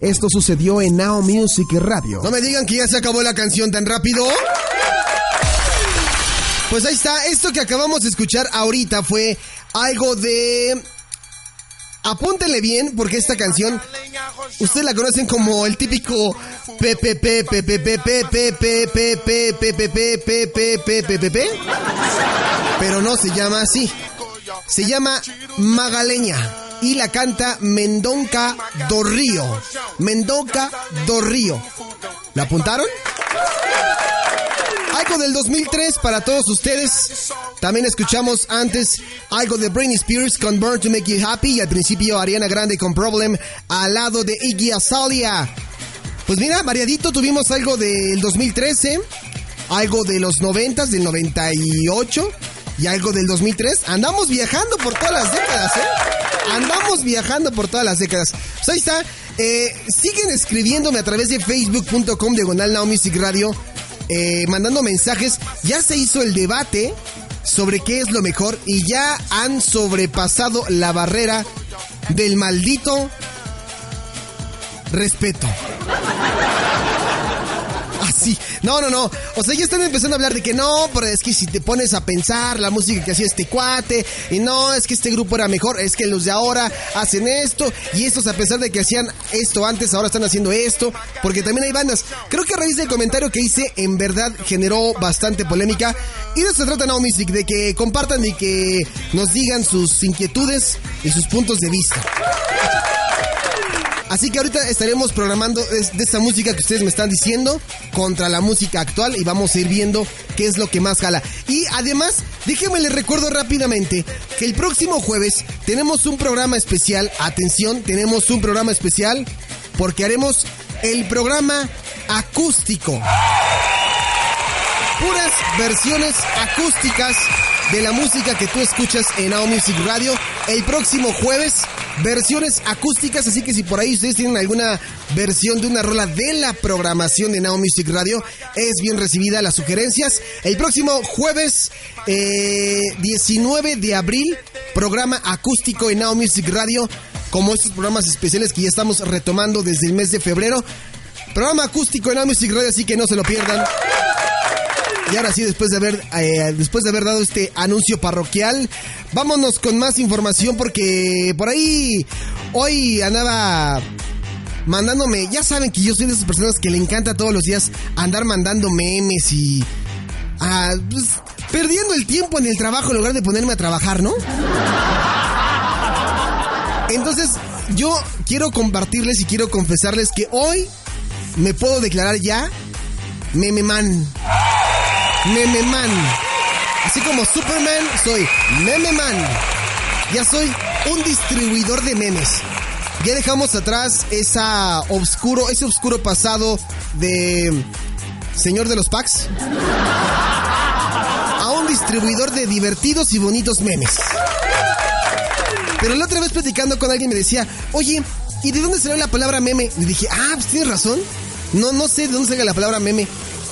Esto sucedió en Now Music Radio. No me digan que ya se acabó la canción tan rápido. Pues ahí está, esto que acabamos de escuchar ahorita fue algo de... Apúntenle bien porque esta canción ustedes la conocen como el típico pero no se llama así. Se llama Magaleña y la canta Mendonca do Río. Mendonca do Río. ¿La apuntaron? Algo del 2003 para todos ustedes. También escuchamos antes algo de Britney Spears con Burn to Make You Happy y al principio Ariana Grande con Problem al lado de Iggy Azalea. Pues mira, variadito tuvimos algo del 2013, algo de los 90, del 98 y algo del 2003. Andamos viajando por todas las décadas, ¿eh? Andamos viajando por todas las décadas. Pues ahí está. Eh, siguen escribiéndome a través de facebook.com diagonal Now Music Radio, eh, mandando mensajes. Ya se hizo el debate sobre qué es lo mejor y ya han sobrepasado la barrera del maldito respeto. Así. No, no, no. O sea, ya están empezando a hablar de que no, pero es que si te pones a pensar la música que hacía este cuate, y no, es que este grupo era mejor, es que los de ahora hacen esto, y estos a pesar de que hacían esto antes, ahora están haciendo esto, porque también hay bandas. Creo que a raíz del comentario que hice, en verdad generó bastante polémica. Y de eso se trata Now Music, de que compartan y que nos digan sus inquietudes y sus puntos de vista. Así que ahorita estaremos programando de esa música que ustedes me están diciendo contra la música actual y vamos a ir viendo qué es lo que más jala. Y además, déjenme les recuerdo rápidamente que el próximo jueves tenemos un programa especial. Atención, tenemos un programa especial porque haremos el programa acústico. Puras versiones acústicas de la música que tú escuchas en Now Music Radio el próximo jueves. Versiones acústicas, así que si por ahí ustedes tienen alguna versión de una rola de la programación de Now Music Radio, es bien recibida las sugerencias. El próximo jueves 19 eh, de abril, programa acústico en Now Music Radio, como estos programas especiales que ya estamos retomando desde el mes de febrero. Programa acústico en Now Music Radio, así que no se lo pierdan. Y ahora sí, después de haber, eh, después de haber dado este anuncio parroquial, vámonos con más información porque por ahí hoy andaba mandándome, ya saben que yo soy de esas personas que le encanta todos los días andar mandando memes y ah, pues, perdiendo el tiempo en el trabajo en lugar de ponerme a trabajar, ¿no? Entonces, yo quiero compartirles y quiero confesarles que hoy me puedo declarar ya meme man. Meme Man. Así como Superman, soy Meme Man. Ya soy un distribuidor de memes. Ya dejamos atrás esa oscuro, ese oscuro pasado de señor de los packs a un distribuidor de divertidos y bonitos memes. Pero la otra vez platicando con alguien me decía, oye, ¿y de dónde salió la palabra meme? Le dije, ah, pues tienes razón. No, no sé de dónde sale la palabra meme.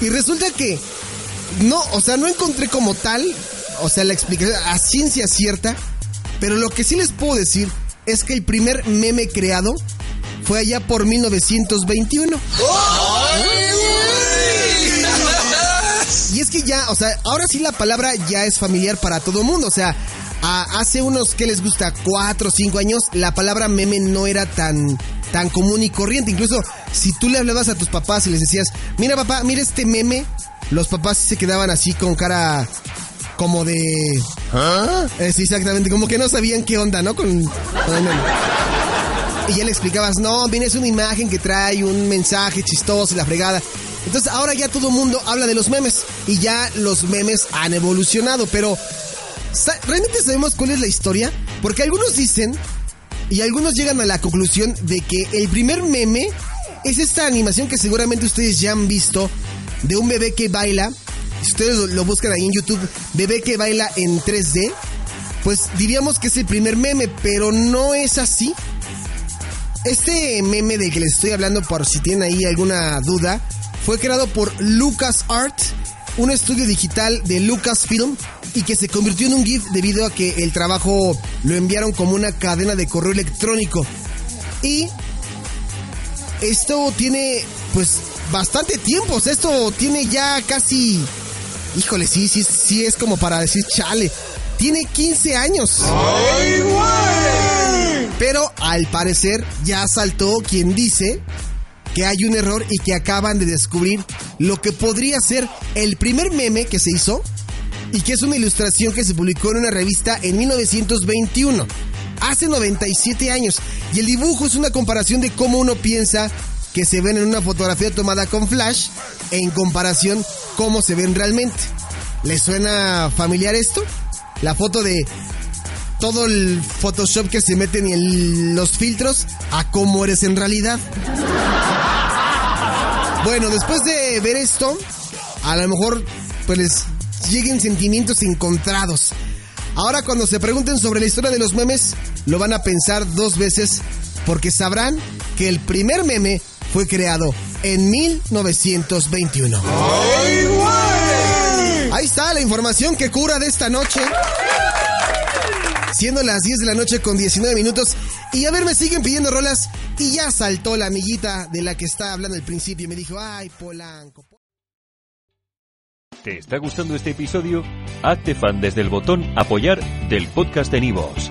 Y resulta que no, o sea, no encontré como tal, o sea, la explicación a ciencia cierta, pero lo que sí les puedo decir es que el primer meme creado fue allá por 1921. Y es que ya, o sea, ahora sí la palabra ya es familiar para todo el mundo, o sea, hace unos, ¿qué les gusta? Cuatro o cinco años, la palabra meme no era tan, tan común y corriente. Incluso si tú le hablabas a tus papás y les decías, mira papá, mira este meme, los papás se quedaban así con cara como de... ¿Ah? Eh, sí, exactamente, como que no sabían qué onda, ¿no? Con, y ya le explicabas, no, vienes una imagen que trae un mensaje chistoso y la fregada. Entonces ahora ya todo el mundo habla de los memes y ya los memes han evolucionado, pero ¿realmente sabemos cuál es la historia? Porque algunos dicen y algunos llegan a la conclusión de que el primer meme es esta animación que seguramente ustedes ya han visto de un bebé que baila. Si ustedes lo, buscan ahí en YouTube, bebé que baila en 3D, pues diríamos que es el primer meme, pero no es así. Este meme del que les estoy hablando, por si tienen ahí alguna duda, fue creado por LucasArt, un estudio digital de Lucasfilm, y que se convirtió en un GIF debido a que el trabajo lo enviaron como una cadena de correo electrónico. Y esto tiene pues bastante tiempo. O sea, esto tiene ya casi... Híjole, sí, sí, sí es como para decir chale. Tiene 15 años. Pero al parecer ya saltó quien dice que hay un error y que acaban de descubrir lo que podría ser el primer meme que se hizo y que es una ilustración que se publicó en una revista en 1921, hace 97 años. Y el dibujo es una comparación de cómo uno piensa que se ven en una fotografía tomada con flash en comparación cómo se ven realmente. ¿Les suena familiar esto? La foto de todo el Photoshop que se meten y los filtros a cómo eres en realidad. Bueno, después de ver esto, a lo mejor pues les lleguen sentimientos encontrados. Ahora cuando se pregunten sobre la historia de los memes, lo van a pensar dos veces porque sabrán que el primer meme fue creado en 1921. Ahí está la información que cura de esta noche. Siendo las 10 de la noche con 19 minutos. Y a ver, me siguen pidiendo rolas. Y ya saltó la amiguita de la que estaba hablando al principio. Y me dijo, ay, Polanco. ¿Te está gustando este episodio? Hazte fan desde el botón Apoyar del podcast de Nivos.